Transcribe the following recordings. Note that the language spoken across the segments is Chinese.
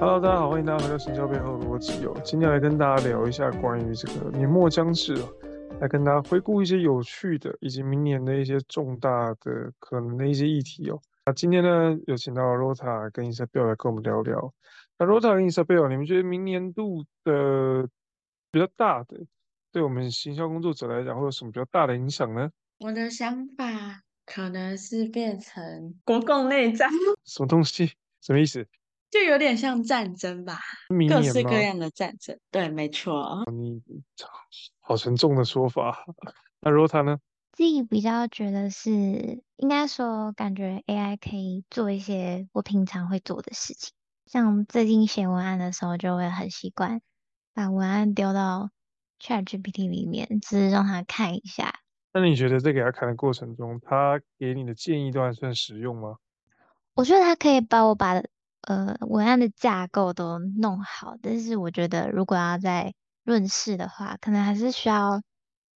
Hello，大家好，欢迎大家回到行销背后的逻辑哦。今天来跟大家聊一下关于这个年末将至哦，来跟大家回顾一些有趣的以及明年的一些重大的可能的一些议题哦。那今天呢，有请到 Rota 跟 Isabel 来跟我们聊聊。那 Rota 跟 Isabel，你们觉得明年度的比较大的，对我们行销工作者来讲，会有什么比较大的影响呢？我的想法可能是变成国共内战。什么东西？什么意思？就有点像战争吧，各式各样的战争。对，没错。你好沉重的说法。那 Rota 呢？自己比较觉得是，应该说，感觉 AI 可以做一些我平常会做的事情。像最近写文案的时候，就会很习惯把文案丢到 ChatGPT 里面，只是让他看一下。那你觉得在给他看的过程中，他给你的建议都还算实用吗？我觉得他可以帮我把。呃，文案的架构都弄好，但是我觉得如果要再润饰的话，可能还是需要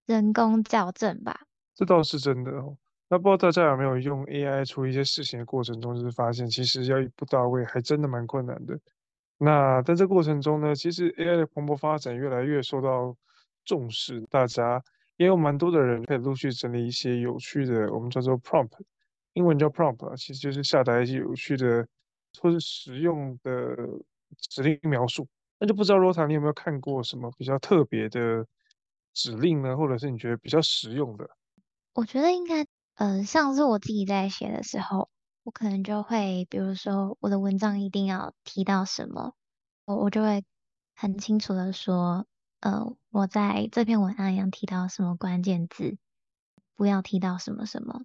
人工校正吧。这倒是真的哦。那不知道大家有没有用 AI 处理一些事情的过程中，就是发现其实要一步到位，还真的蛮困难的。那在这过程中呢，其实 AI 的蓬勃发展越来越受到重视，大家也有蛮多的人可以陆续整理一些有趣的，我们叫做 prompt，英文叫 prompt，其实就是下达一些有趣的。或是实用的指令描述，那就不知道 Rota 你有没有看过什么比较特别的指令呢？或者是你觉得比较实用的？我觉得应该，呃，像是我自己在写的时候，我可能就会，比如说我的文章一定要提到什么，我我就会很清楚的说，呃，我在这篇文案要提到什么关键字，不要提到什么什么。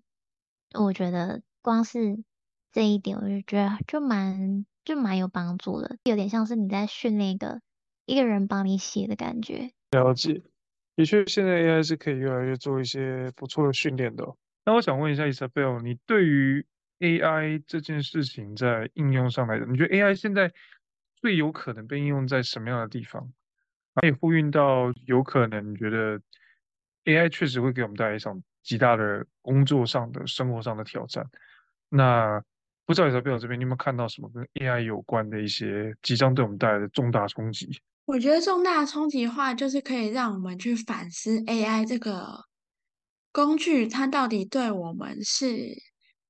我觉得光是。这一点我就觉得就蛮就蛮有帮助的，有点像是你在训练一个一个人帮你写的感觉。了解，的确，现在 AI 是可以越来越做一些不错的训练的。那我想问一下 Isabel，你对于 AI 这件事情在应用上来讲，你觉得 AI 现在最有可能被应用在什么样的地方？可以呼应到有可能你觉得 AI 确实会给我们带来一场极大的工作上的、生活上的挑战。那不知道你在朋友这边你有没有看到什么跟 AI 有关的一些即将对我们带来的重大冲击？我觉得重大冲击的话，就是可以让我们去反思 AI 这个工具，它到底对我们是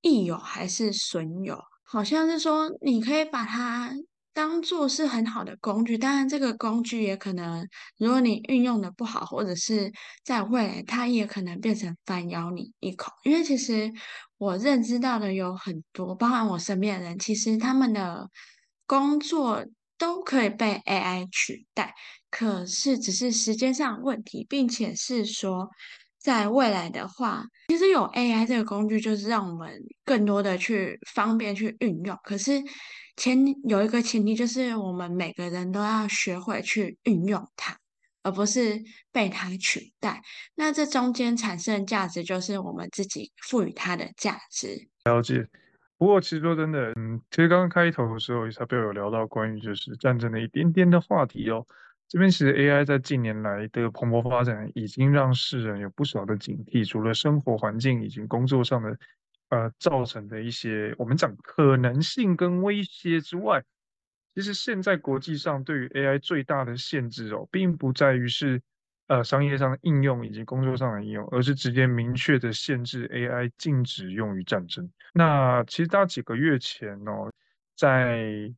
益友还是损友？好像是说，你可以把它。当做是很好的工具，当然这个工具也可能，如果你运用的不好，或者是在未来，它也可能变成反咬你一口。因为其实我认知到的有很多，包含我身边的人，其实他们的工作都可以被 AI 取代，可是只是时间上的问题，并且是说。在未来的话，其实有 AI 这个工具，就是让我们更多的去方便去运用。可是前有一个前提，就是我们每个人都要学会去运用它，而不是被它取代。那这中间产生的价值，就是我们自己赋予它的价值。了解。不过其实说真的，嗯，其实刚刚开头的时候，Isabel 有聊到关于就是战争的一点点的话题哦。这边其实 AI 在近年来的蓬勃发展，已经让世人有不少的警惕。除了生活环境以及工作上的，呃，造成的一些我们讲可能性跟威胁之外，其实现在国际上对于 AI 最大的限制哦，并不在于是呃商业上的应用以及工作上的应用，而是直接明确的限制 AI 禁止用于战争。那其实大几个月前哦，在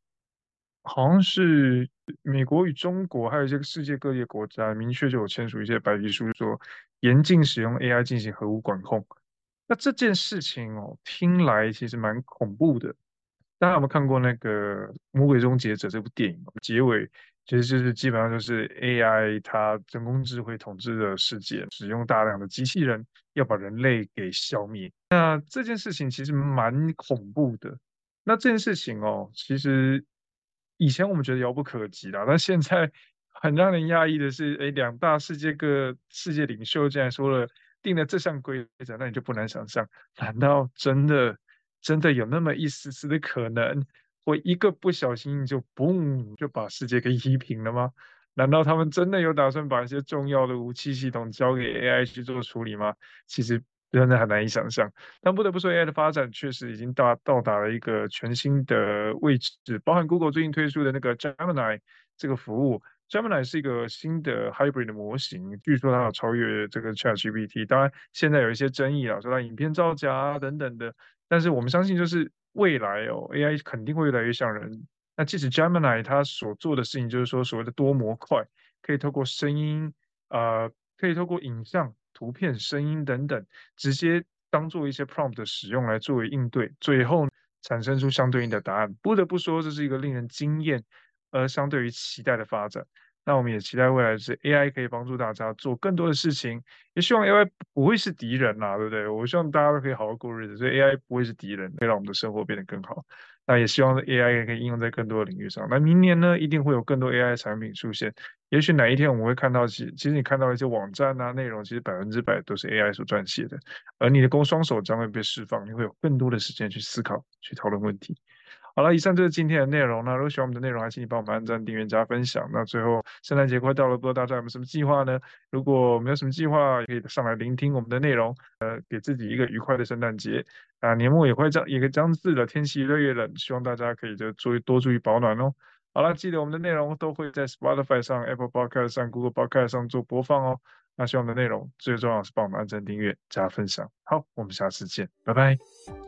好像是美国与中国，还有这个世界各地国家，明确就有签署一些白皮书，说严禁使用 AI 进行核武管控。那这件事情哦，听来其实蛮恐怖的。大家有没有看过那个《魔鬼终结者》这部电影？结尾其实就是基本上就是 AI 它人工智慧统治的世界，使用大量的机器人要把人类给消灭。那这件事情其实蛮恐怖的。那这件事情哦，其实。以前我们觉得遥不可及啦，但现在 很让人讶异的是，诶，两大世界各世界领袖竟然说了定了这项规则，那你就不难想象，难道真的真的有那么一丝丝的可能，会一个不小心就嘣就把世界给夷平了吗？难道他们真的有打算把一些重要的武器系统交给 AI 去做处理吗？其实真的很难以想象。但不得不说，AI 的发展确实已经到到达了一个全新的位置，包含 Google 最近推出的那个 Gemini 这个服务。Gemini 是一个新的 hybrid 的模型，据说它要超越这个 ChatGPT。当然，现在有一些争议啊，说它影片造假啊等等的。但是我们相信，就是未来哦，AI 肯定会越来越像人。那即使 Gemini 它所做的事情，就是说所谓的多模块，可以透过声音，呃，可以透过影像、图片、声音等等，直接当做一些 prompt 的使用来作为应对，最后产生出相对应的答案。不得不说，这是一个令人惊艳而相对于期待的发展。那我们也期待未来是 AI 可以帮助大家做更多的事情，也希望 AI 不会是敌人呐，对不对？我希望大家都可以好好过日子，所以 AI 不会是敌人，可以让我们的生活变得更好。那也希望 AI 可以应用在更多的领域上。那明年呢，一定会有更多 AI 产品出现。也许哪一天我们会看到，其其实你看到一些网站啊内容，其实百分之百都是 AI 所撰写的，而你的工双手将会被释放，你会有更多的时间去思考、去讨论问题。好了，以上就是今天的内容。那如果喜欢我们的内容，还请你帮我们按赞、订阅、加分享。那最后，圣诞节快到了，不知道大家有没有什么计划呢？如果没有什么计划，也可以上来聆听我们的内容，呃，给自己一个愉快的圣诞节。啊，年末也快将也将至了，天气越来越冷，希望大家可以就注意多注意保暖哦。好了，记得我们的内容都会在 Spotify 上、Apple Podcast 上、Google Podcast 上做播放哦。那希望我们的内容最重要是帮我们按赞、订阅、加分享。好，我们下次见，拜拜。